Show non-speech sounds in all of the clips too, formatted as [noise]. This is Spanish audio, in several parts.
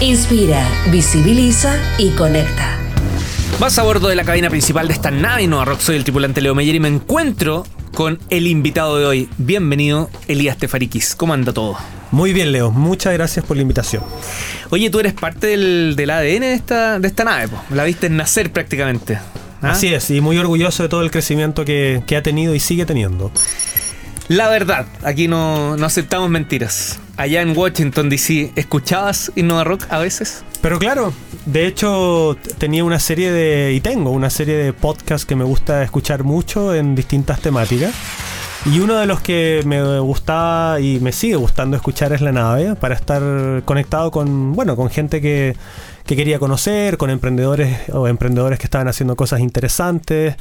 Inspira, visibiliza y conecta. Vas a bordo de la cabina principal de esta nave Innova Rock. Soy el tripulante Leo Meyer y me encuentro con el invitado de hoy. Bienvenido, Elías Tefarikis. ¿Cómo anda todo? Muy bien, Leo. Muchas gracias por la invitación. Oye, tú eres parte del, del ADN de esta, de esta nave, po. la viste nacer prácticamente. ¿ah? Así es, y muy orgulloso de todo el crecimiento que, que ha tenido y sigue teniendo. La verdad, aquí no, no aceptamos mentiras. Allá en Washington, D.C., ¿escuchabas Innova Rock a veces? Pero claro, de hecho tenía una serie de, y tengo una serie de podcasts que me gusta escuchar mucho en distintas temáticas. Y uno de los que me gustaba y me sigue gustando escuchar es La Nave, para estar conectado con, bueno, con gente que, que quería conocer, con emprendedores o emprendedores que estaban haciendo cosas interesantes,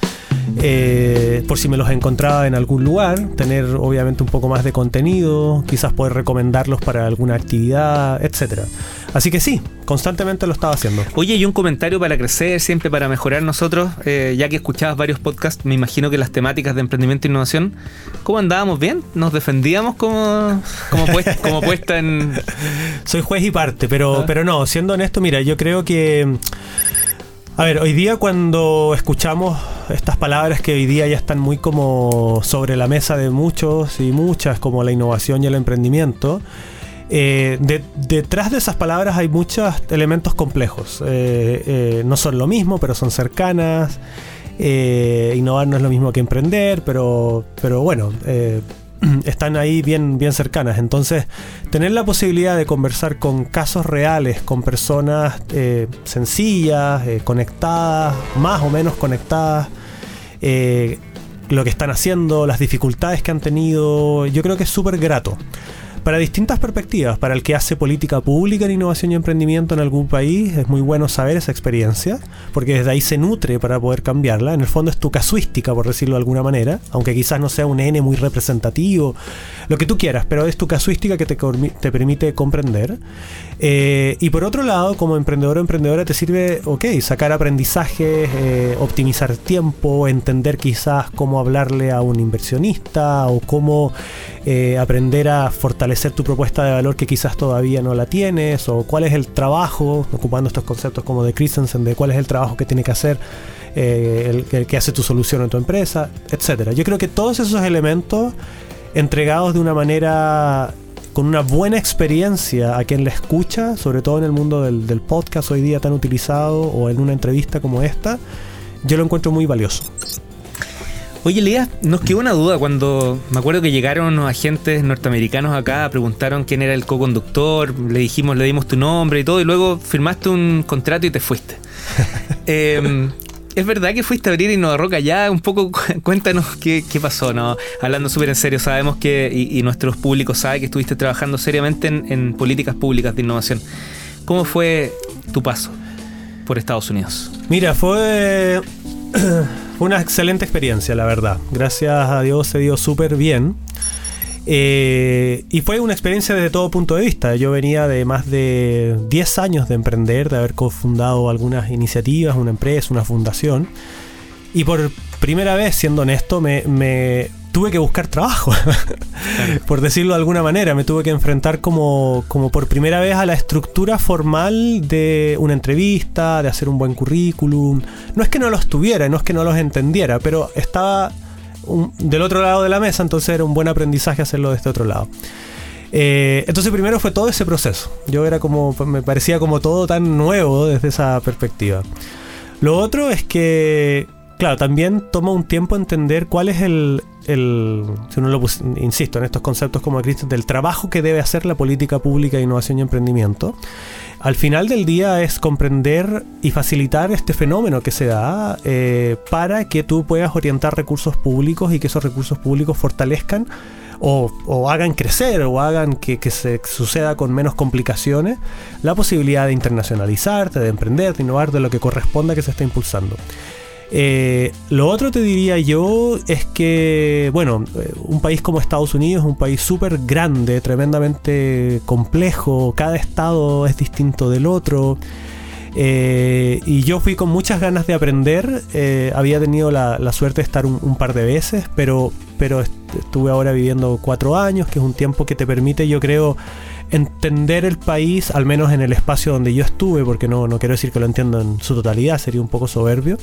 eh, por si me los encontraba en algún lugar, tener obviamente un poco más de contenido, quizás poder recomendarlos para alguna actividad, etcétera. Así que sí, constantemente lo estaba haciendo. Oye, y un comentario para crecer, siempre para mejorar nosotros, eh, ya que escuchabas varios podcasts, me imagino que las temáticas de emprendimiento e innovación, ¿cómo andábamos bien? ¿Nos defendíamos como, como, puesta, como puesta en... [laughs] Soy juez y parte, pero, Ah. pero no, siendo honesto, mira, yo creo que... A ver, hoy día cuando escuchamos estas palabras que hoy día ya están muy como sobre la mesa de muchos y muchas, como la innovación y el emprendimiento, eh, de- detrás de esas palabras hay muchos elementos complejos. Eh, eh, no son lo mismo, pero son cercanas. Innovar no es lo mismo que emprender, pero, pero bueno, [clears throat] están ahí bien, bien cercanas. Entonces, tener la posibilidad de conversar con casos reales, con personas eh, sencillas, eh, conectadas, más o menos conectadas, eh, lo que están haciendo, las dificultades que han tenido, yo creo que es súper grato. Para distintas perspectivas, para el que hace política pública en innovación y emprendimiento en algún país, es muy bueno saber esa experiencia, porque desde ahí se nutre para poder cambiarla. En el fondo es tu casuística, por decirlo de alguna manera, aunque quizás no sea un N muy representativo, lo que tú quieras, pero es tu casuística que te, permite comprender. Eh, y por otro lado, como emprendedor o emprendedora, te sirve, ok, sacar aprendizajes, eh, optimizar tiempo, entender quizás cómo hablarle a un inversionista o cómo eh, aprender a fortalecer tu propuesta de valor que quizás todavía no la tienes, o cuál es el trabajo, ocupando estos conceptos como de Christensen, de cuál es el trabajo que tiene que hacer eh, el, que hace tu solución en tu empresa, etcétera. Yo creo que todos esos elementos entregados de una manera con una buena experiencia a quien le escucha, sobre todo en el mundo del podcast hoy día tan utilizado o en una entrevista como esta, yo lo encuentro muy valioso. Oye, Elías, nos quedó una duda cuando me acuerdo que llegaron unos agentes norteamericanos acá, preguntaron quién era el co-conductor, le dijimos, le dimos tu nombre y todo, y luego firmaste un contrato y te fuiste. [laughs] Eh, ¿Es verdad que fuiste a abrir Innova Rock allá? Un poco cu- cuéntanos qué, qué pasó, ¿no? Hablando súper en serio, sabemos que, y, y nuestros públicos saben que estuviste trabajando seriamente en, en políticas públicas de innovación. ¿Cómo fue tu paso por Estados Unidos? Mira, fue [clears throat] una excelente experiencia, la verdad. Gracias a Dios se dio súper bien. Eh, y fue una experiencia desde todo punto de vista. Yo venía de más de 10 años de emprender, de haber cofundado algunas iniciativas, una empresa, una fundación. Y por primera vez, siendo honesto, me tuve que buscar trabajo. [laughs] por decirlo de alguna manera, me tuve que enfrentar como, como por primera vez a la estructura formal de una entrevista, de hacer un buen currículum. No es que no los tuviera, no es que no los entendiera, pero estaba un- del otro lado de la mesa, entonces era un buen aprendizaje hacerlo de este otro lado. Eh, entonces primero fue todo ese proceso. Yo era como, me parecía como todo tan nuevo desde esa perspectiva. Lo otro es que, claro, también toma un tiempo entender cuál es el, el si uno lo insisto, en estos conceptos como Cristian, del trabajo que debe hacer la política pública de innovación y emprendimiento. Al final del día es comprender y facilitar este fenómeno que se da eh, para que tú puedas orientar recursos públicos y que esos recursos públicos fortalezcan o, hagan crecer o hagan que, que, se suceda con menos complicaciones la posibilidad de internacionalizarte, de emprender, de innovar, de lo que corresponda que se está impulsando. Eh, lo otro te diría yo es que, bueno, eh, un país como Estados Unidos es un país súper grande, tremendamente complejo, cada estado es distinto del otro. Eh, y yo fui con muchas ganas de aprender, había tenido la, suerte de estar un, par de veces, pero, pero estuve ahora viviendo cuatro años, que es un tiempo que te permite, yo creo, entender el país, al menos en el espacio donde yo estuve, porque no, no quiero decir que lo entiendo en su totalidad, sería un poco soberbio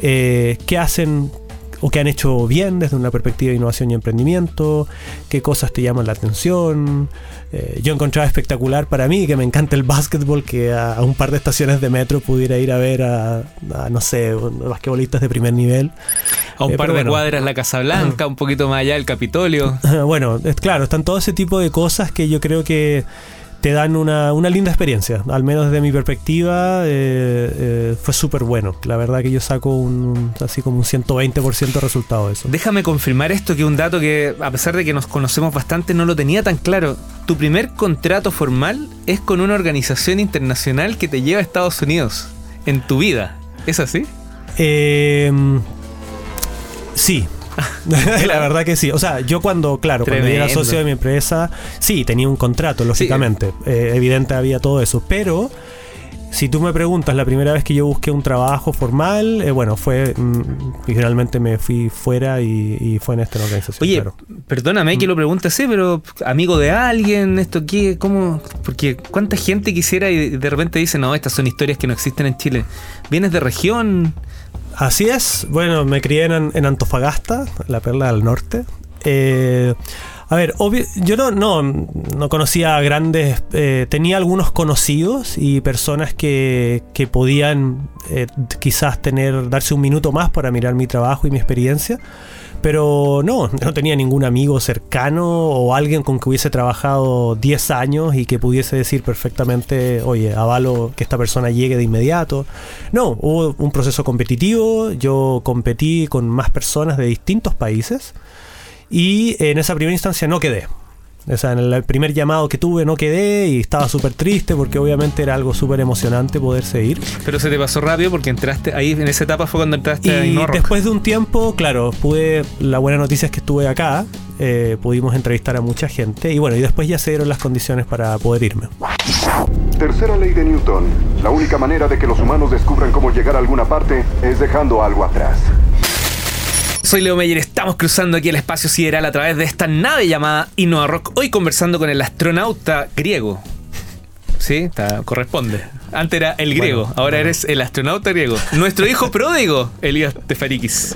eh, qué hacen o qué han hecho bien desde una perspectiva de innovación y emprendimiento, qué cosas te llaman la atención. Eh, yo encontraba espectacular para mí, que me encanta el básquetbol, que a, un par de estaciones de metro pudiera ir a ver a, no sé, basquetbolistas de primer nivel. A un eh, par de cuadras la Casa Blanca, un poquito más allá el Capitolio. [laughs] bueno, es claro, están todo ese tipo de cosas que yo creo que te dan una, linda experiencia. Al menos desde mi perspectiva, eh, eh, fue súper bueno. La verdad que yo saco un, así como un 120% de resultado de eso. Déjame confirmar esto, que un dato que, a pesar de que nos conocemos bastante, no lo tenía tan claro. Tu primer contrato formal es con una organización internacional que te lleva a Estados Unidos en tu vida. ¿Es así? Eh, sí, [laughs] la verdad que sí. O sea, yo cuando, claro, cuando era socio de mi empresa, sí, tenía un contrato, lógicamente. Eh, evidente había todo eso. Pero si tú me preguntas, la primera vez que yo busqué un trabajo formal, eh, bueno, fue. Mm, finalmente me fui fuera y, fue en esta organización. Oye, perdóname que mm. lo pregunte así, pero amigo de alguien, esto qué, cómo. Porque cuánta gente quisiera y de repente dice, no, estas son historias que no existen en Chile. ¿Vienes de región? Así es. Bueno, me crié en, Antofagasta, la perla del norte. Eh, a ver, yo no, no, no conocía grandes, eh, tenía algunos conocidos y personas que, que podían eh, quizás tener, darse un minuto más para mirar mi trabajo y mi experiencia. Pero no, no tenía ningún amigo cercano o alguien con que hubiese trabajado 10 años y que pudiese decir perfectamente, oye, avalo que esta persona llegue de inmediato. No, hubo un proceso competitivo, yo competí con más personas de distintos países y en esa primera instancia no quedé. O sea, en el primer llamado que tuve no quedé y estaba súper triste porque obviamente era algo súper emocionante poder seguir. Pero se te pasó rápido porque entraste ahí, en esa etapa fue cuando entraste y después de un tiempo, claro, pude, la buena noticia es que estuve acá, eh, pudimos entrevistar a mucha gente y bueno, y después ya se dieron las condiciones para poder irme. Tercera ley de Newton. La única manera de que los humanos descubran cómo llegar a alguna parte es dejando algo atrás. Soy Leo Meyer, estamos cruzando aquí el espacio sideral a través de esta nave llamada Innova Rock. Hoy conversando con el astronauta griego. Sí, corresponde. Antes era el griego, ahora eres el astronauta griego. Nuestro hijo pródigo, Elías Tefarikis.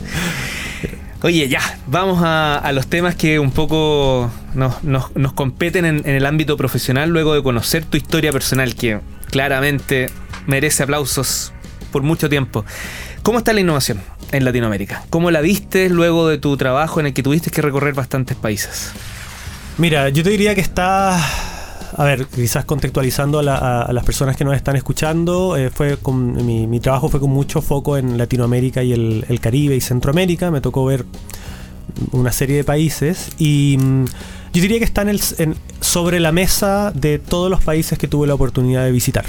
Oye, ya, vamos a, los temas que un poco nos, competen en, en, el ámbito profesional luego de conocer tu historia personal, que claramente merece aplausos por mucho tiempo. ¿Cómo está la innovación en Latinoamérica? ¿Cómo la viste luego de tu trabajo en el que tuviste que recorrer bastantes países? Mira, yo te diría que está a ver, quizás contextualizando a, las personas que nos están escuchando, eh, fue con, mi, trabajo fue con mucho foco en Latinoamérica y el, Caribe y Centroamérica. Me tocó ver una serie de países y mm, yo diría que está sobre la mesa de todos los países que tuve la oportunidad de visitar.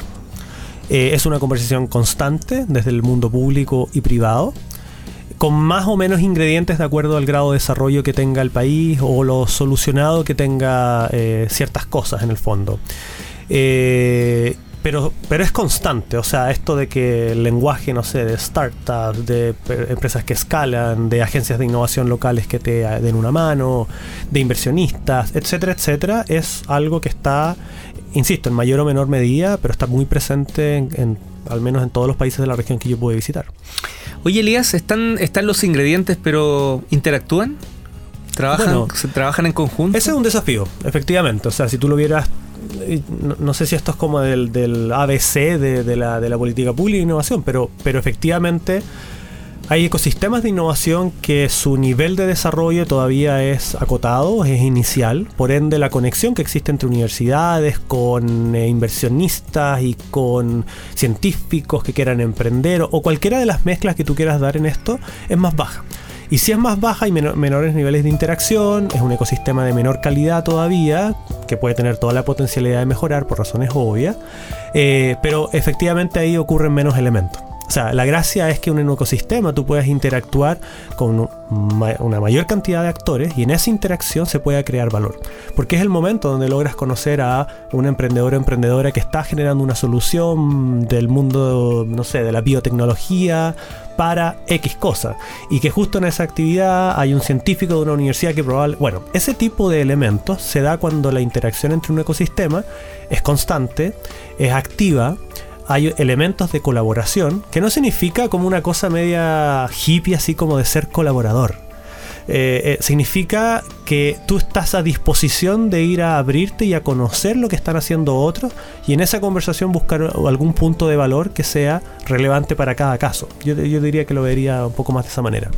Eh, es una conversación constante desde el mundo público y privado, con más o menos ingredientes de acuerdo al grado de desarrollo que tenga el país o lo solucionado que tenga eh, ciertas cosas en el fondo. Eh, pero, pero es constante, o sea, esto de que el lenguaje, no sé, de startups, de empresas que escalan, de agencias de innovación locales que te den una mano, de inversionistas, etcétera, etcétera, es algo que está insisto, en mayor o menor medida, pero está muy presente en, al menos en todos los países de la región que yo pude visitar. Oye, Elías, ¿están, están los ingredientes, pero interactúan? ¿Trabajan, ¿Trabajan en conjunto? Ese es un desafío, efectivamente. O sea, si tú lo vieras, no, sé si esto es como del, ABC de, la, de la política pública e innovación, pero, pero efectivamente hay ecosistemas de innovación que su nivel de desarrollo todavía es acotado, es inicial, por ende la conexión que existe entre universidades, con eh, inversionistas y con científicos que quieran emprender o cualquiera de las mezclas que tú quieras dar en esto es más baja. Y si es más baja y menores niveles de interacción, es un ecosistema de menor calidad todavía, que puede tener toda la potencialidad de mejorar por razones obvias, eh, pero efectivamente ahí ocurren menos elementos. O sea, la gracia es que en un ecosistema tú puedes interactuar con una mayor cantidad de actores y en esa interacción se pueda crear valor. Porque es el momento donde logras conocer a un emprendedor o emprendedora que está generando una solución del mundo, no sé, de la biotecnología para X cosa. Y que justo en esa actividad hay un científico de una universidad que probablemente... Bueno, ese tipo de elementos se da cuando la interacción entre un ecosistema es constante, es activa, hay elementos de colaboración, que no significa como una cosa media hippie así como de ser colaborador. Eh, eh, significa que tú estás a disposición de ir a abrirte y a conocer lo que están haciendo otros y en esa conversación buscar algún punto de valor que sea relevante para cada caso. Yo, yo diría que lo vería un poco más de esa manera.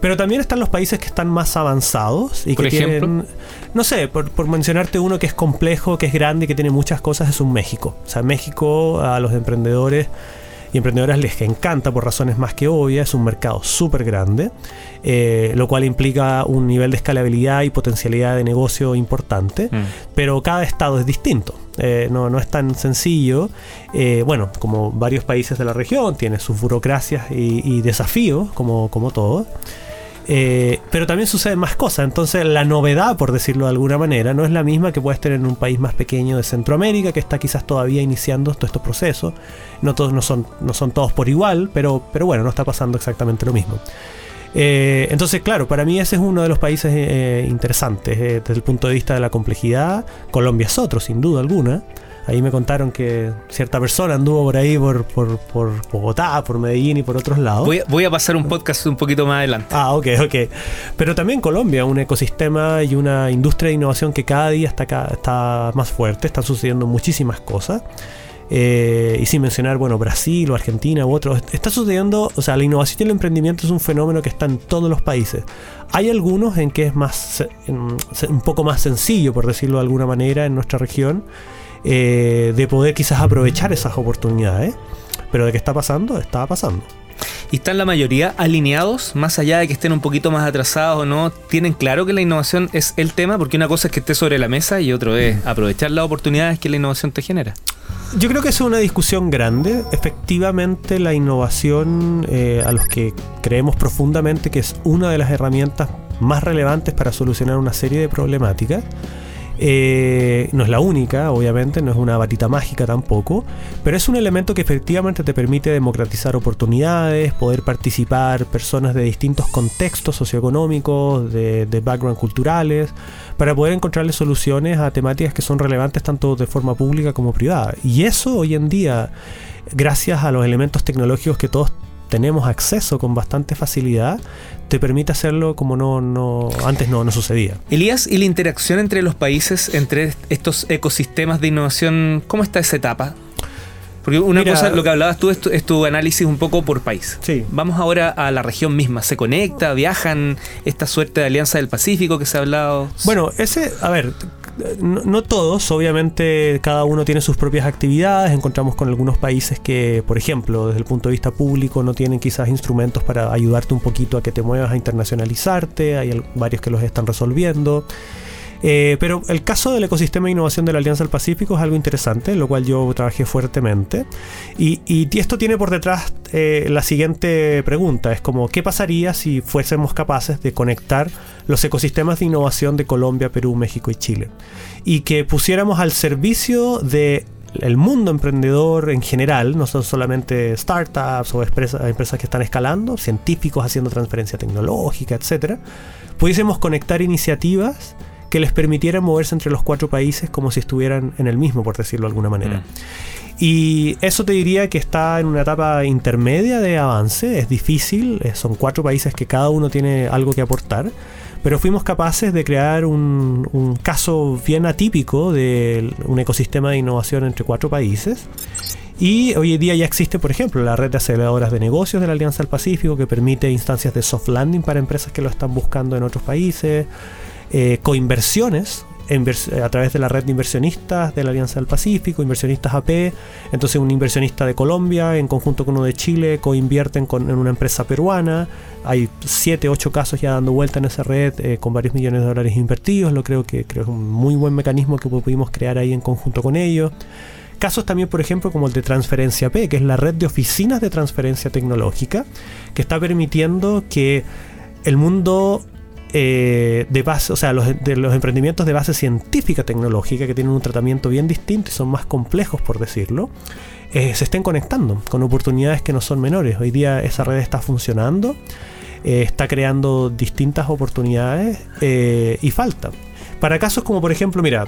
Pero también están los países que están más avanzados y que tienen, no sé, por, mencionarte uno que es complejo, que es grande y que tiene muchas cosas, es un México. O sea, México a los emprendedores y emprendedoras les encanta por razones más que obvias, es un mercado súper grande, eh, lo cual implica un nivel de escalabilidad y potencialidad de negocio importante, mm. pero cada estado es distinto. Eh, no, no, es tan sencillo. Eh, bueno, como varios países de la región, tiene sus burocracias y, y desafíos, como, como todo. Eh, pero también suceden más cosas. Entonces, la novedad, por decirlo de alguna manera, no es la misma que puedes tener en un país más pequeño de Centroamérica, que está quizás todavía iniciando todos estos procesos. No todos no son, no son todos por igual, pero, pero bueno, no está pasando exactamente lo mismo. Eh, entonces, claro, para mí ese es uno de los países eh, interesantes desde el punto de vista de la complejidad. Colombia es otro, sin duda alguna. Ahí me contaron que cierta persona anduvo por ahí, por, por, Bogotá, por Medellín y por otros lados. Voy a, pasar un podcast un poquito más adelante. Ah, ok, ok. Pero también Colombia, un ecosistema y una industria de innovación que cada día está, está más fuerte, están sucediendo muchísimas cosas. Eh, y sin mencionar, bueno, Brasil o Argentina u otros, está sucediendo, o sea, la innovación y el emprendimiento es un fenómeno que está en todos los países. Hay algunos en que es más, un poco más sencillo, por decirlo de alguna manera, en nuestra región. Eh, de poder quizás aprovechar esas oportunidades. Pero de qué está pasando, está pasando. ¿Y están la mayoría alineados, más allá de que estén un poquito más atrasados o no? ¿Tienen claro que la innovación es el tema? Porque una cosa es que esté sobre la mesa y otro es aprovechar las oportunidades que la innovación te genera. Yo creo que es una discusión grande. Efectivamente, la innovación, eh, a los que creemos profundamente que es una de las herramientas más relevantes para solucionar una serie de problemáticas, eh, no es la única, obviamente, no es una batita mágica tampoco, pero es un elemento que efectivamente te permite democratizar oportunidades, poder participar personas de distintos contextos socioeconómicos, de, de background culturales, para poder encontrarle soluciones a temáticas que son relevantes tanto de forma pública como privada. Y eso hoy en día, gracias a los elementos tecnológicos que todos tenemos acceso con bastante facilidad, te permite hacerlo como no, no antes no, no sucedía. Elías, ¿y la interacción entre los países, entre estos ecosistemas de innovación, cómo está esa etapa? Porque una cosa, lo que hablabas tú es tu, análisis un poco por país. Sí. Vamos ahora a la región misma. ¿Se conecta? ¿Viajan? ¿Esta suerte de alianza del Pacífico que se ha hablado? Bueno, ese, a ver, no, todos, obviamente cada uno tiene sus propias actividades, encontramos con algunos países que, por ejemplo, desde el punto de vista público no tienen quizás instrumentos para ayudarte un poquito a que te muevas a internacionalizarte, hay varios que los están resolviendo. Eh, pero el caso del ecosistema de innovación de la Alianza del Pacífico es algo interesante, lo cual yo trabajé fuertemente. Y, esto tiene por detrás eh, la siguiente pregunta, es como, ¿qué pasaría si fuésemos capaces de conectar los ecosistemas de innovación de Colombia, Perú, México y Chile? Y que pusiéramos al servicio de el mundo emprendedor en general, no son solamente startups o empresas, empresas que están escalando, científicos haciendo transferencia tecnológica, etcétera, pudiésemos conectar iniciativas que les permitiera moverse entre los cuatro países como si estuvieran en el mismo, por decirlo de alguna manera. Mm. Y eso te diría que está en una etapa intermedia de avance, es difícil, eh, son cuatro países que cada uno tiene algo que aportar, pero fuimos capaces de crear un, un caso bien atípico de un ecosistema de innovación entre cuatro países. Y hoy en día ya existe, por ejemplo, la red de aceleradoras de negocios de la Alianza del Pacífico que permite instancias de soft landing para empresas que lo están buscando en otros países. Eh, coinversiones a través de la red de inversionistas de la Alianza del Pacífico, inversionistas AP. Entonces un inversionista de Colombia en conjunto con uno de Chile coinvierten en una empresa peruana. Hay 7, 8 casos ya dando vuelta en esa red eh, con varios millones de dólares invertidos. Lo creo que es un muy buen mecanismo que pudimos crear ahí en conjunto con ellos. Casos también, por ejemplo, como el de Transferencia P, que es la red de oficinas de transferencia tecnológica, que está permitiendo que el mundo eh, de base, o sea, los, de los emprendimientos de base científica tecnológica, que tienen un tratamiento bien distinto y son más complejos, por decirlo, eh, se estén conectando con oportunidades que no son menores. Hoy día esa red está funcionando, eh, está creando distintas oportunidades y falta. Para casos como, por ejemplo, mira,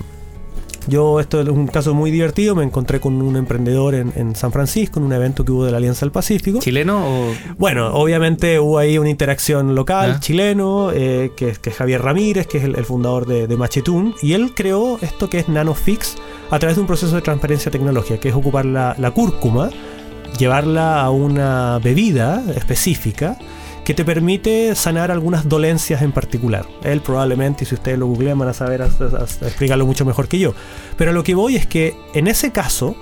yo, esto es un caso muy divertido, me encontré con un emprendedor en, San Francisco, en un evento que hubo de la Alianza del Pacífico. ¿Chileno o...? Bueno, obviamente hubo ahí una interacción local, ah. chileno, eh, que, es Javier Ramírez, que es el, fundador de, de, Machetún, y él creó esto que es NanoFix a través de un proceso de transparencia tecnológica, que es ocupar la, la cúrcuma, llevarla a una bebida específica, que te permite sanar algunas dolencias en particular. Él probablemente, si ustedes lo googlean, van a saber explicarlo mucho mejor que yo. Pero lo que voy es que en ese caso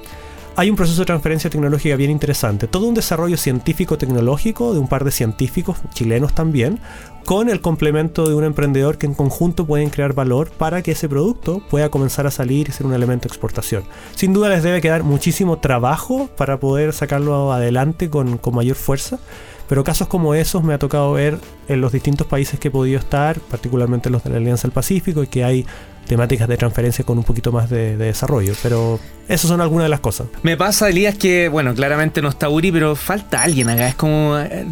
hay un proceso de transferencia tecnológica bien interesante. Todo un desarrollo científico-tecnológico de un par de científicos chilenos también, con el complemento de un emprendedor que en conjunto pueden crear valor para que ese producto pueda comenzar a salir y ser un elemento de exportación. Sin duda les debe quedar muchísimo trabajo para poder sacarlo adelante con, con mayor fuerza pero casos como esos me ha tocado ver en los distintos países que he podido estar, particularmente los de la Alianza del Pacífico, y que hay temáticas de transferencia con un poquito más de, desarrollo. Pero esas son algunas de las cosas. Me pasa, Elías, que, bueno, claramente no está Uri, pero falta alguien acá. Es como. Eh,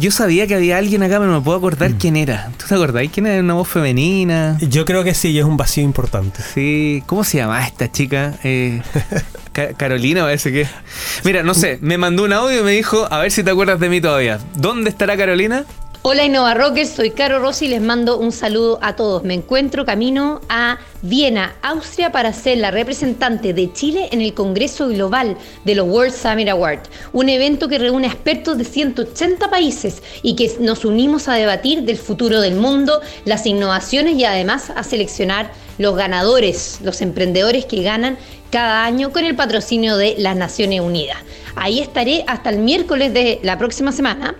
yo sabía que había alguien acá, pero no me puedo acordar mm. quién era. ¿Tú te acordás? ¿Quién era una voz femenina? Yo creo que sí, y es un vacío importante. Sí. ¿Cómo se llama esta chica? Eh, [laughs] Carolina, parece que. Mira, no sé, me mandó un audio y me dijo, a ver si te acuerdas de mí todavía. ¿Dónde estará Carolina? Hola Innova Rockers, soy Caro Rossi y les mando un saludo a todos. Me encuentro camino a Viena, Austria, para ser la representante de Chile en el Congreso Global de los World Summit Awards, un evento que reúne expertos de 180 países y que nos unimos a debatir del futuro del mundo, las innovaciones y además a seleccionar los ganadores, los emprendedores que ganan cada año con el patrocinio de las Naciones Unidas. Ahí estaré hasta el miércoles de la próxima semana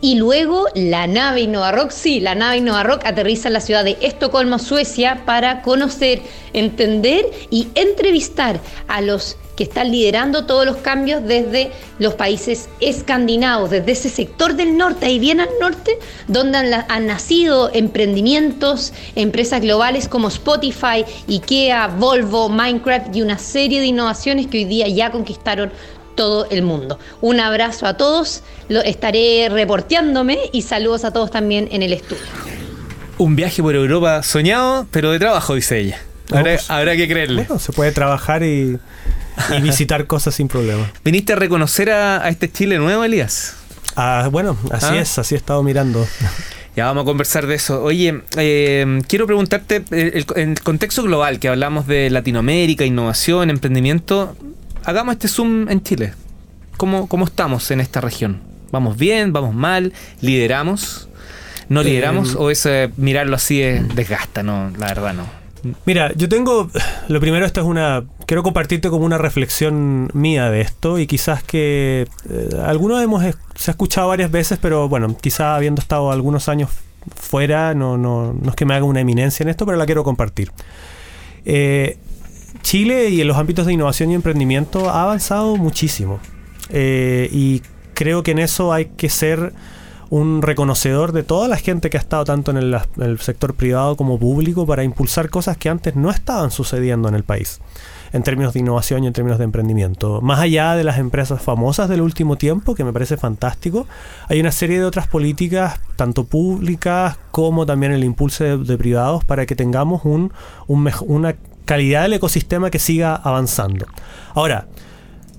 y luego la nave Innova Rock, sí, la nave Innova Rock aterriza en la ciudad de Estocolmo, Suecia, para conocer, entender y entrevistar a los que están liderando todos los cambios desde los países escandinavos, desde ese sector del norte, y bien al norte, donde han, han, nacido emprendimientos, empresas globales como Spotify, IKEA, Volvo, Minecraft y una serie de innovaciones que hoy día ya conquistaron todo el mundo. Un abrazo a todos, lo estaré reporteándome y saludos a todos también en el estudio. Un viaje por Europa soñado, pero de trabajo, dice ella. Habrá, que creerle. Bueno, se puede trabajar y, visitar cosas sin problema. [laughs] ¿Viniste a reconocer a, este Chile nuevo, Elías? Ah, bueno, así ¿Ah? es, así he estado mirando. [laughs] Ya vamos a conversar de eso. Oye, eh, quiero preguntarte, en el contexto global que hablamos de Latinoamérica, innovación, emprendimiento, hagamos este zoom en Chile. ¿Cómo, ¿Cómo estamos en esta región? ¿Vamos bien? ¿Vamos mal? ¿Lideramos? ¿No lideramos? Eh, ¿O es mirarlo así desgasta? No, la verdad no. Mira, yo tengo. Lo primero, esto es una. Quiero compartirte como una reflexión mía de esto. Y quizás que. Eh, algunos hemos. Se ha escuchado varias veces, pero bueno, quizás habiendo estado algunos años fuera, no, no, no es que me haga una eminencia en esto, pero la quiero compartir. Eh, Chile y en los ámbitos de innovación y emprendimiento ha avanzado muchísimo. Eh, y creo que en eso hay que ser un reconocedor de toda la gente que ha estado tanto en el, sector privado como público para impulsar cosas que antes no estaban sucediendo en el país en términos de innovación y en términos de emprendimiento. Más allá de las empresas famosas del último tiempo, que me parece fantástico, hay una serie de otras políticas, tanto públicas como también el impulso de, privados, para que tengamos un, un una calidad del ecosistema que siga avanzando. Ahora,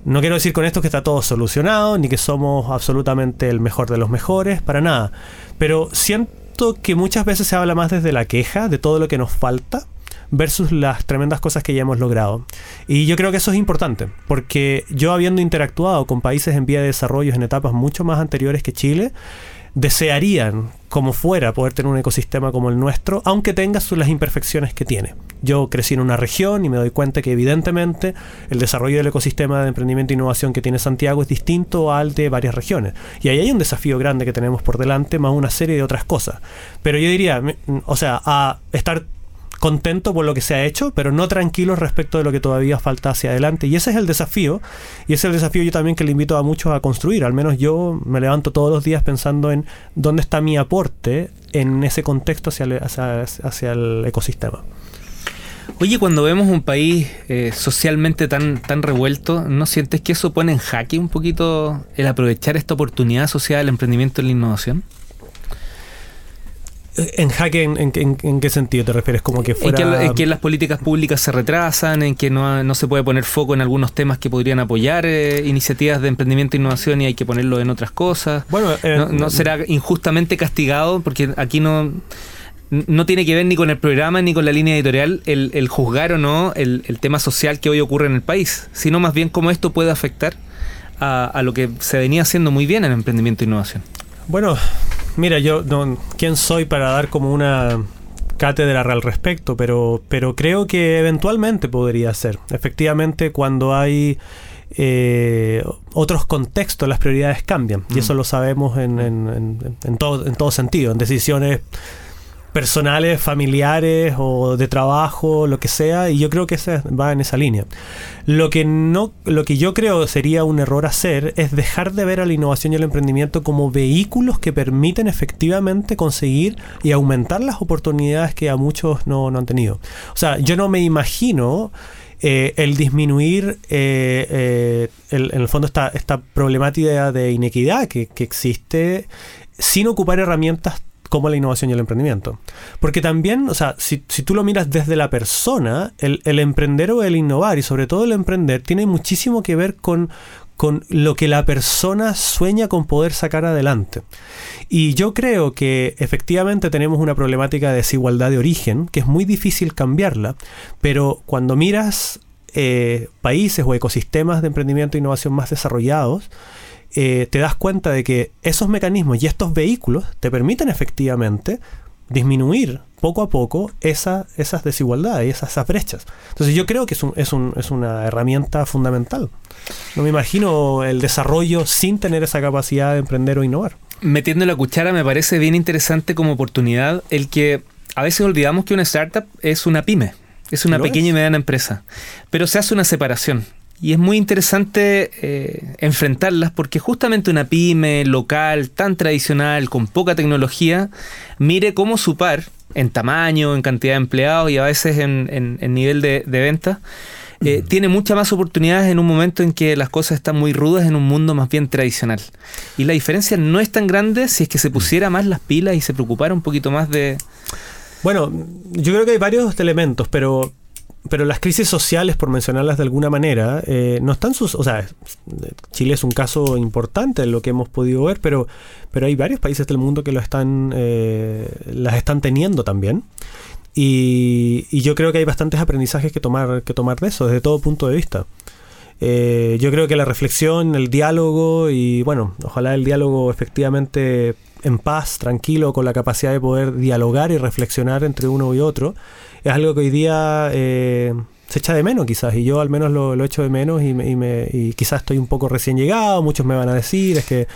no quiero decir con esto que está todo solucionado, ni que somos absolutamente el mejor de los mejores, para nada. Pero siento que muchas veces se habla más desde la queja de todo lo que nos falta versus las tremendas cosas que ya hemos logrado. Y yo creo que eso es importante, porque yo habiendo interactuado con países en vía de desarrollo en etapas mucho más anteriores que Chile, desearían, como fuera, poder tener un ecosistema como el nuestro, aunque tenga sus, las imperfecciones que tiene. Yo crecí en una región y me doy cuenta que evidentemente el desarrollo del ecosistema de emprendimiento e innovación que tiene Santiago es distinto al de varias regiones. Y ahí hay un desafío grande que tenemos por delante, más una serie de otras cosas. Pero yo diría, o sea, a estar contento por lo que se ha hecho, pero no tranquilo respecto de lo que todavía falta hacia adelante. Y ese es el desafío, y ese es el desafío yo también que le invito a muchos a construir. Al menos yo me levanto todos los días pensando en dónde está mi aporte en ese contexto hacia el, hacia, el ecosistema. Oye, cuando vemos un país eh, socialmente tan, tan revuelto, ¿no sientes que eso pone en jaque un poquito el aprovechar esta oportunidad social, el emprendimiento y la innovación? ¿En jaque en, qué sentido te refieres? Como que fuera... En que, las políticas públicas se retrasan, en que no, se puede poner foco en algunos temas que podrían apoyar eh, iniciativas de emprendimiento e innovación y hay que ponerlo en otras cosas. Bueno, eh, no, será injustamente castigado porque aquí no no tiene que ver ni con el programa ni con la línea editorial el, juzgar o no el, tema social que hoy ocurre en el país, sino más bien cómo esto puede afectar a, a lo que se venía haciendo muy bien en emprendimiento e innovación. Bueno, Mira, yo, no, ¿quién soy para dar como una cátedra al respecto? Pero, pero creo que eventualmente podría ser. Efectivamente, cuando hay eh, otros contextos, las prioridades cambian. Y mm. eso lo sabemos en, en, en, todo, en todo sentido, en decisiones personales, familiares o de trabajo, lo que sea, y yo creo que ese va en esa línea. Lo que no, lo que yo creo sería un error hacer es dejar de ver a la innovación y el emprendimiento como vehículos que permiten efectivamente conseguir y aumentar las oportunidades que a muchos no, han tenido. O sea, yo no me imagino eh, el disminuir eh, eh, en el fondo esta, esta problemática de inequidad que, que existe sin ocupar herramientas como la innovación y el emprendimiento. Porque también, o sea, si, tú lo miras desde la persona, el, emprender o el innovar, y sobre todo el emprender, tiene muchísimo que ver con, con lo que la persona sueña con poder sacar adelante. Y yo creo que efectivamente tenemos una problemática de desigualdad de origen, que es muy difícil cambiarla, pero cuando miras eh, países o ecosistemas de emprendimiento e innovación más desarrollados, eh, te das cuenta de que esos mecanismos y estos vehículos te permiten efectivamente disminuir poco a poco esa, esas desigualdades, esas, esas brechas. Entonces yo creo que es, un, es, un, es una herramienta fundamental. No me imagino el desarrollo sin tener esa capacidad de emprender o innovar. Metiendo la cuchara me parece bien interesante como oportunidad el que a veces olvidamos que una startup es una pyme, es una pequeña y mediana empresa, pero se hace una separación. Y es muy interesante eh, enfrentarlas porque justamente una pyme local tan tradicional, con poca tecnología, mire cómo su par, en tamaño, en cantidad de empleados y a veces en, nivel de, venta, eh, tiene muchas más oportunidades en un momento en que las cosas están muy rudas en un mundo más bien tradicional. Y la diferencia no es tan grande si es que se pusiera más las pilas y se preocupara un poquito más de... Bueno, yo creo que hay varios elementos, pero pero las crisis sociales, por mencionarlas de alguna manera, eh, no están sus. O sea, Chile es un caso importante en lo que hemos podido ver, pero, pero hay varios países del mundo que lo están, eh, las están teniendo también. Y, yo creo que hay bastantes aprendizajes que tomar, que tomar de eso, desde todo punto de vista. Eh, yo creo que la reflexión, el diálogo y bueno, ojalá el diálogo efectivamente en paz, tranquilo, con la capacidad de poder dialogar y reflexionar entre uno y otro, es algo que hoy día eh, se echa de menos quizás, y yo al menos lo, lo echo de menos y, me, y, quizás estoy un poco recién llegado, muchos me van a decir, es que,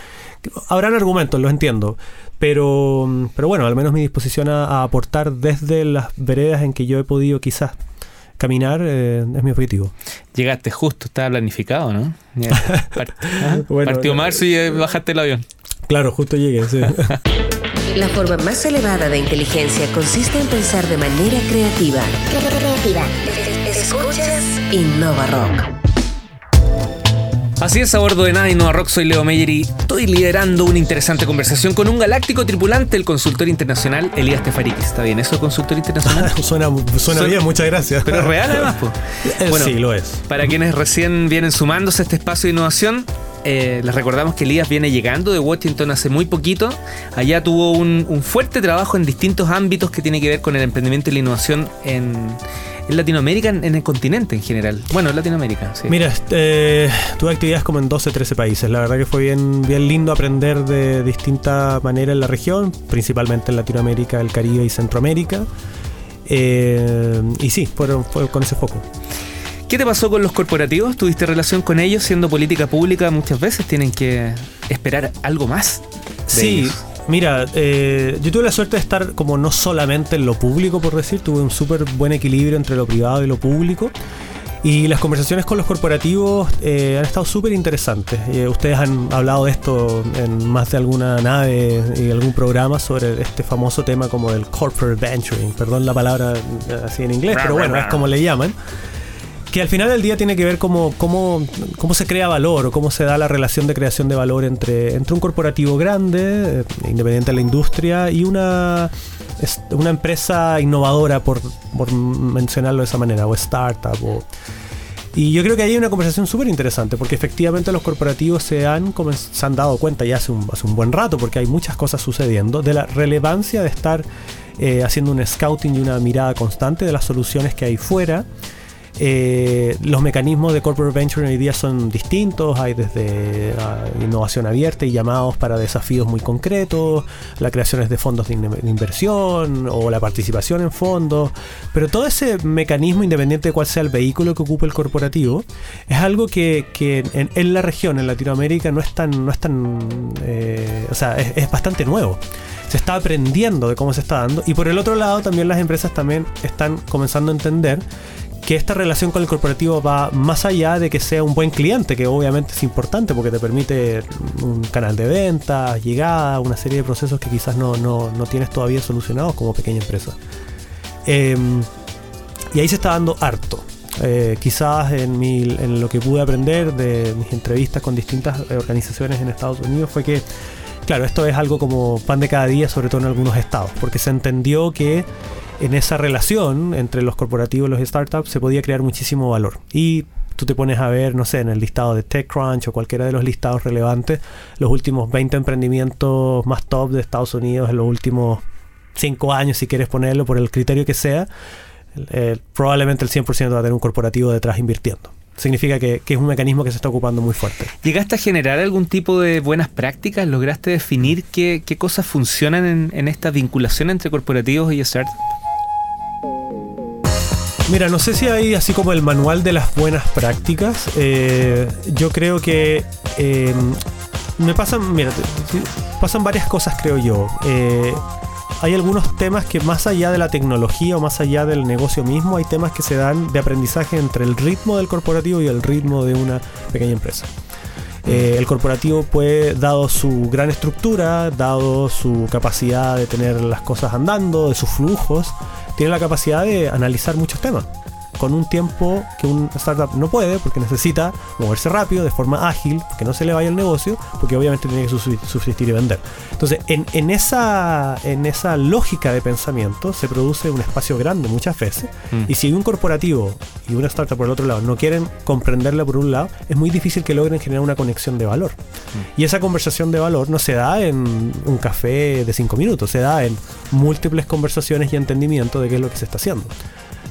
habrán argumentos, lo entiendo, pero, pero bueno, al menos mi disposición a, aportar desde las veredas en que yo he podido quizás caminar eh, es mi objetivo. Llegaste justo, estaba planificado, ¿no? [laughs] Partió marzo y bajaste el avión. Claro, justo llegué, sí. [laughs] La forma más elevada de inteligencia consiste en pensar de manera creativa. Creativa. Escuchas Innova Rock. Así es, a bordo de Nada Innova Rock, soy Leo Meyer y estoy liderando una interesante conversación con un galáctico tripulante, el consultor internacional Elías Tefarikis. ¿Está bien eso, consultor internacional? [laughs] suena suena bien, muchas gracias. Pero es real además, pues. [laughs] sí, lo es. Para quienes recién vienen sumándose a este espacio de innovación, eh, les recordamos que Elías viene llegando de Washington hace muy poquito. Allá tuvo un, fuerte trabajo en distintos ámbitos que tiene que ver con el emprendimiento y la innovación en, Latinoamérica, en, el continente en general. Bueno, en Latinoamérica, sí. Mira, este, tuve actividades como en 12, 13 países. La verdad que fue bien, lindo aprender de distinta manera en la región, principalmente en Latinoamérica, el Caribe y Centroamérica. Eh, y sí, fueron, fue con ese foco. ¿Qué te pasó con los corporativos? ¿Tuviste relación con ellos siendo política pública? Muchas veces tienen que esperar algo más. de Sí, ellos. mira, eh, yo tuve la suerte de estar como no solamente en lo público, por decir, tuve un súper buen equilibrio entre lo privado y lo público. Y las conversaciones con los corporativos eh, han estado súper interesantes. Eh, ustedes han hablado de esto en más de alguna nave y algún programa sobre este famoso tema como del corporate venturing. Perdón la palabra eh, así en inglés, pero bueno, es como le llaman que al final del día tiene que ver cómo, cómo, cómo se crea valor o cómo se da la relación de creación de valor entre, entre un corporativo grande, eh, independiente de la industria, y una, una empresa innovadora, por, por mencionarlo de esa manera, o startup. Y yo creo que ahí hay una conversación súper interesante, porque efectivamente los corporativos se han, se han dado cuenta ya hace un, hace un buen rato, porque hay muchas cosas sucediendo, de la relevancia de estar eh, haciendo un scouting y una mirada constante de las soluciones que hay fuera. Eh, los mecanismos de corporate venture hoy día son distintos, hay desde ah, innovación abierta y llamados para desafíos muy concretos, la creación de fondos de, in- de inversión o la participación en fondos, pero todo ese mecanismo, independiente de cuál sea el vehículo que ocupe el corporativo, es algo que, en la región, en Latinoamérica, no es tan, no es tan eh, o sea, es, es bastante nuevo. Se está aprendiendo de cómo se está dando y por el otro lado también las empresas también están comenzando a entender que esta relación con el corporativo va más allá de que sea un buen cliente, que obviamente es importante porque te permite un canal de ventas, llegada, una serie de procesos que quizás no, no, no tienes todavía solucionados como pequeña empresa. Eh, y ahí se está dando harto. Eh, quizás en, mi, en lo que pude aprender de mis entrevistas con distintas organizaciones en Estados Unidos fue que, claro, esto es algo como pan de cada día, sobre todo en algunos estados, porque se entendió que en esa relación entre los corporativos y los startups se podía crear muchísimo valor. Y tú te pones a ver, no sé, en el listado de TechCrunch o cualquiera de los listados relevantes, los últimos 20 emprendimientos más top de Estados Unidos en los últimos 5 años, si quieres ponerlo, por el criterio que sea, probablemente el 100% va a tener un corporativo detrás invirtiendo. Significa que, es un mecanismo que se está ocupando muy fuerte. ¿Llegaste a generar algún tipo de buenas prácticas? ¿Lograste definir qué, qué cosas funcionan en, en esta vinculación entre corporativos y startups? Mira, no sé si hay así como el manual de las buenas prácticas. Eh, yo creo que eh, me pasan, mira, pasan varias cosas, creo yo. Eh, hay algunos temas que más allá de la tecnología o más allá del negocio mismo, hay temas que se dan de aprendizaje entre el ritmo del corporativo y el ritmo de una pequeña empresa. El corporativo puede, dado su gran estructura, dado su capacidad de tener las cosas andando, de sus flujos, tiene la capacidad de analizar muchos temas con un tiempo que un startup no puede porque necesita moverse rápido, de forma ágil, que no se le vaya el negocio, porque obviamente tiene que subsi- subsistir y vender. Entonces, en, en esa, en esa lógica de pensamiento se produce un espacio grande muchas veces, Mm. y si un corporativo y una startup por el otro lado no quieren comprenderla por un lado, es muy difícil que logren generar una conexión de valor. Y esa conversación de valor no se da en un café de cinco minutos, se da en múltiples conversaciones y entendimiento de qué es lo que se está haciendo.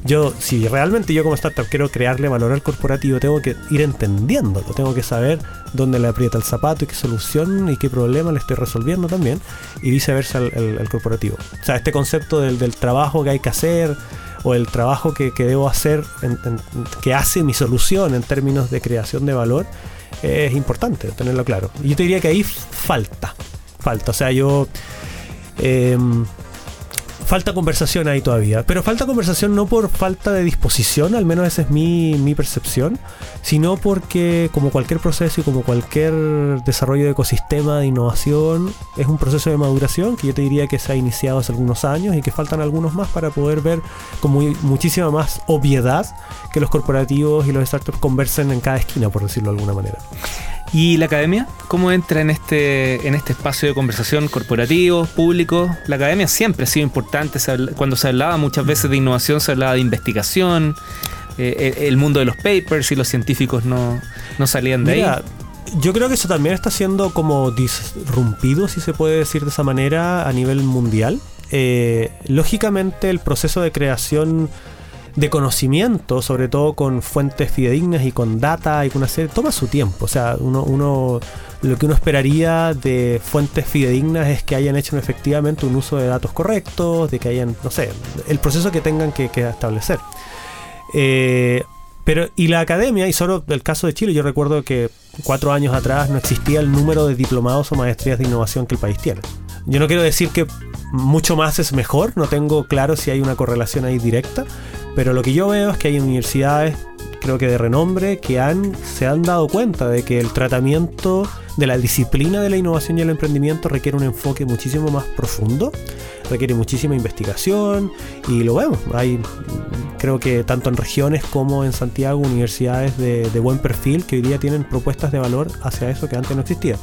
Yo, si realmente yo como startup quiero crearle valor al corporativo, tengo que ir entendiéndolo, tengo que saber dónde le aprieta el zapato y qué solución y qué problema le estoy resolviendo también, y viceversa el corporativo. O sea, este concepto del, del trabajo que hay que hacer o el trabajo que, que debo hacer, que hace mi solución en términos de creación de valor, es importante tenerlo claro. Y yo te diría que ahí falta, falta. O sea, yo... em, falta conversación ahí todavía. Pero falta conversación no por falta de disposición, al menos esa es mi, mi percepción, sino porque como cualquier proceso y como cualquier desarrollo de ecosistema de innovación, es un proceso de maduración que yo te diría que se ha iniciado hace algunos años y que faltan algunos más para poder ver con muchísima más obviedad que los corporativos y los startups conversen en cada esquina, por decirlo de alguna manera. ¿Y la academia? ¿Cómo entra en este, en este espacio de conversación corporativo, público? La academia siempre ha sido importante. cuando se hablaba muchas veces de innovación, se hablaba de investigación, eh, el mundo de los papers y los científicos no, no salían de Mira, ahí. yo creo que eso también está siendo como disrumpido, si se puede decir de esa manera, a nivel mundial. Eh, lógicamente el proceso de creación de conocimiento, sobre todo con fuentes fidedignas y con data y con una toma su tiempo. O sea, uno, uno lo que uno esperaría de fuentes fidedignas es que hayan hecho efectivamente un uso de datos correctos, de que hayan, no sé, el proceso que tengan que, que establecer. Eh, pero, y la academia, y solo el caso de Chile, yo recuerdo que cuatro años atrás no existía el número de diplomados o maestrías de innovación que el país tiene. Yo no quiero decir que mucho más es mejor, no tengo claro si hay una correlación ahí directa, pero lo que yo veo es que hay universidades, creo que de renombre, que han, se han dado cuenta de que el tratamiento de la disciplina de la innovación y el emprendimiento requiere un enfoque muchísimo más profundo, requiere muchísima investigación y lo vemos. Hay, creo que tanto en regiones como en Santiago, universidades de, buen perfil que hoy día tienen propuestas de valor hacia eso que antes no existía.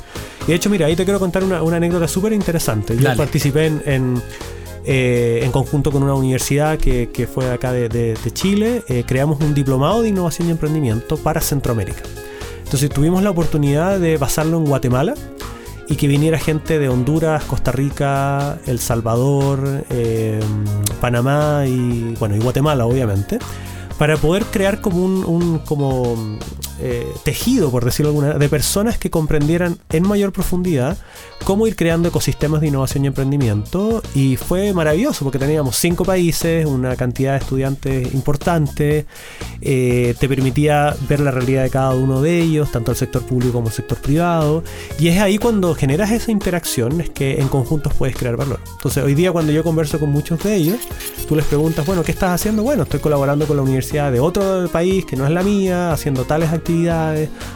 Y de hecho, mira, ahí te quiero contar una, anécdota súper interesante. Yo participé en, eh, en conjunto con una universidad que, fue acá de, Chile, eh, creamos un diplomado de innovación y emprendimiento para Centroamérica. Entonces tuvimos la oportunidad de pasarlo en Guatemala y que viniera gente de Honduras, Costa Rica, El Salvador, eh, Panamá y bueno y Guatemala obviamente para poder crear como un, como eh, tejido, por decirlo alguna, de personas que comprendieran en mayor profundidad cómo ir creando ecosistemas de innovación y emprendimiento. Y fue maravilloso porque teníamos cinco países, una cantidad de estudiantes importante, eh, te permitía ver la realidad de cada uno de ellos, tanto el sector público como el sector privado. Y es ahí cuando generas esa interacción, es que en conjuntos puedes crear valor. Entonces, hoy día cuando yo converso con muchos de ellos, tú les preguntas, bueno, ¿qué estás haciendo? Bueno, estoy colaborando con la universidad de otro país que no es la mía, haciendo tales actividades,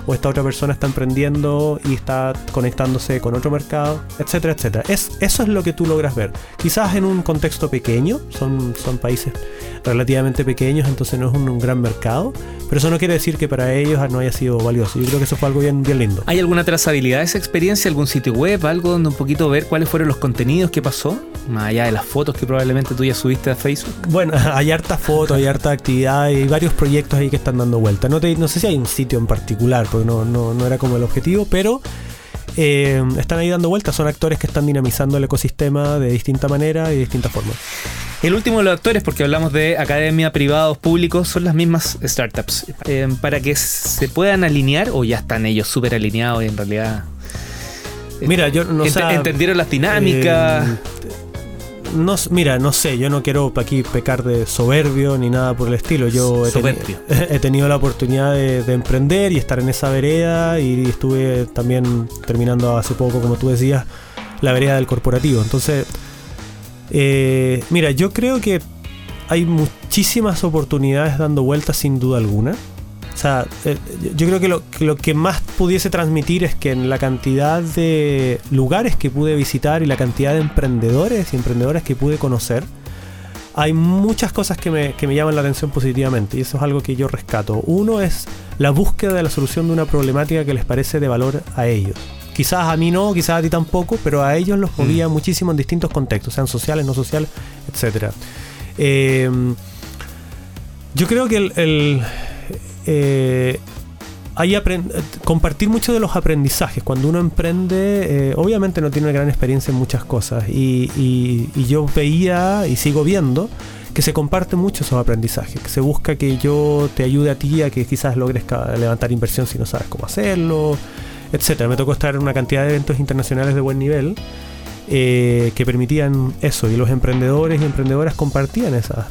o esta otra persona está emprendiendo y está conectándose con otro mercado, etcétera, etcétera. Es, eso es lo que tú logras ver. Quizás en un contexto pequeño, son, son países relativamente pequeños, entonces no es un, gran mercado, pero eso no quiere decir que para ellos no haya sido valioso. Yo creo que eso fue algo bien, bien lindo. ¿Hay alguna trazabilidad de esa experiencia? ¿Algún sitio web? ¿Algo donde un poquito ver cuáles fueron los contenidos que pasó? Más allá de las fotos que probablemente tú ya subiste a Facebook. Bueno, [laughs] hay hartas fotos, hay harta actividad, hay varios proyectos ahí que están dando vuelta. No, no sé si hay un sitio en particular, porque no, no, no era como el objetivo, pero eh, están ahí dando vueltas. Son actores que están dinamizando el ecosistema de distinta manera y de distintas formas. El último de los actores, porque hablamos de academia, privados, públicos, son las mismas startups. Eh, para que se puedan alinear, o ya están ellos súper alineados y en realidad. Mira, yo no sé. ¿Entendieron las dinámicas? Eh, no, mira, no sé, yo no quiero aquí pecar de soberbio ni nada por el estilo. Yo he, [laughs] tenido la oportunidad de, emprender y estar en esa vereda y estuve también terminando hace poco, como tú decías, la vereda del corporativo. Entonces, eh, mira, yo creo que hay muchísimas oportunidades dando vueltas sin duda alguna. O sea, eh, yo creo que lo, que lo, que más pudiese transmitir es que en la cantidad de lugares que pude visitar y la cantidad de emprendedores y emprendedoras que pude conocer, hay muchas cosas que me, que me llaman la atención positivamente y eso es algo que yo rescato. Uno es la búsqueda de la solución de una problemática que les parece de valor a ellos. Quizás a mí no, quizás a ti tampoco, pero a ellos los movía mm. muchísimo en distintos contextos, sean sociales, no sociales, etc. Eh, yo creo que el eh, hay compartir mucho de los aprendizajes. Cuando uno emprende, eh, obviamente no tiene gran experiencia en muchas cosas. Y, yo veía y sigo viendo que se comparte mucho esos aprendizajes. Que se busca que yo te ayude a ti a que quizás logres levantar inversión si no sabes cómo hacerlo, etcétera. Me tocó estar en una cantidad de eventos internacionales de buen nivel. Eh, que permitían eso y los emprendedores y emprendedoras compartían esa,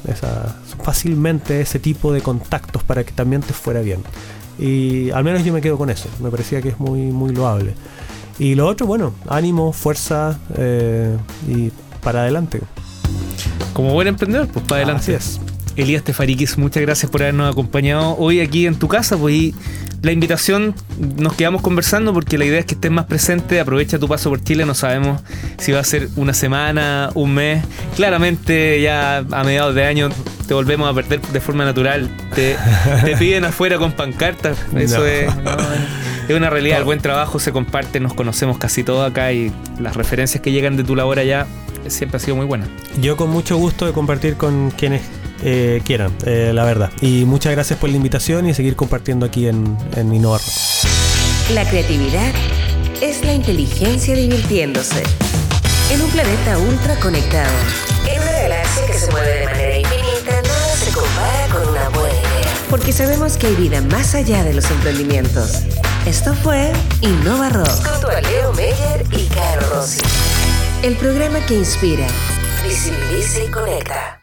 fácilmente ese tipo de contactos para que también te fuera bien. Y al menos yo me quedo con eso, me parecía que es muy, muy loable. Y lo otro, bueno, ánimo, fuerza eh, y para adelante. Como buen emprendedor, pues para adelante. Así es. Elías Tefariquis, muchas gracias por habernos acompañado hoy aquí en tu casa. Pues la invitación nos quedamos conversando porque la idea es que estés más presente. Aprovecha tu paso por Chile. No sabemos si va a ser una semana, un mes. Claramente, ya a mediados de año te volvemos a perder de forma natural. Te, [laughs] piden afuera con pancartas. Eso es, es una realidad. El buen trabajo se comparte. Nos conocemos casi todos acá y las referencias que llegan de tu labor allá siempre ha sido muy buena. Yo con mucho gusto de compartir con quienes eh, quieran, eh, la verdad. Y muchas gracias por la invitación y seguir compartiendo aquí en, en. La creatividad es la inteligencia divirtiéndose. En un planeta ultra conectado. En una galaxia que se mueve de manera infinita, nada se compara con porque sabemos que hay vida más allá de los emprendimientos. Esto fue Innova Rock. Junto a Leo Meyer y Caro Rossi. El programa que inspira, visibiliza y conecta.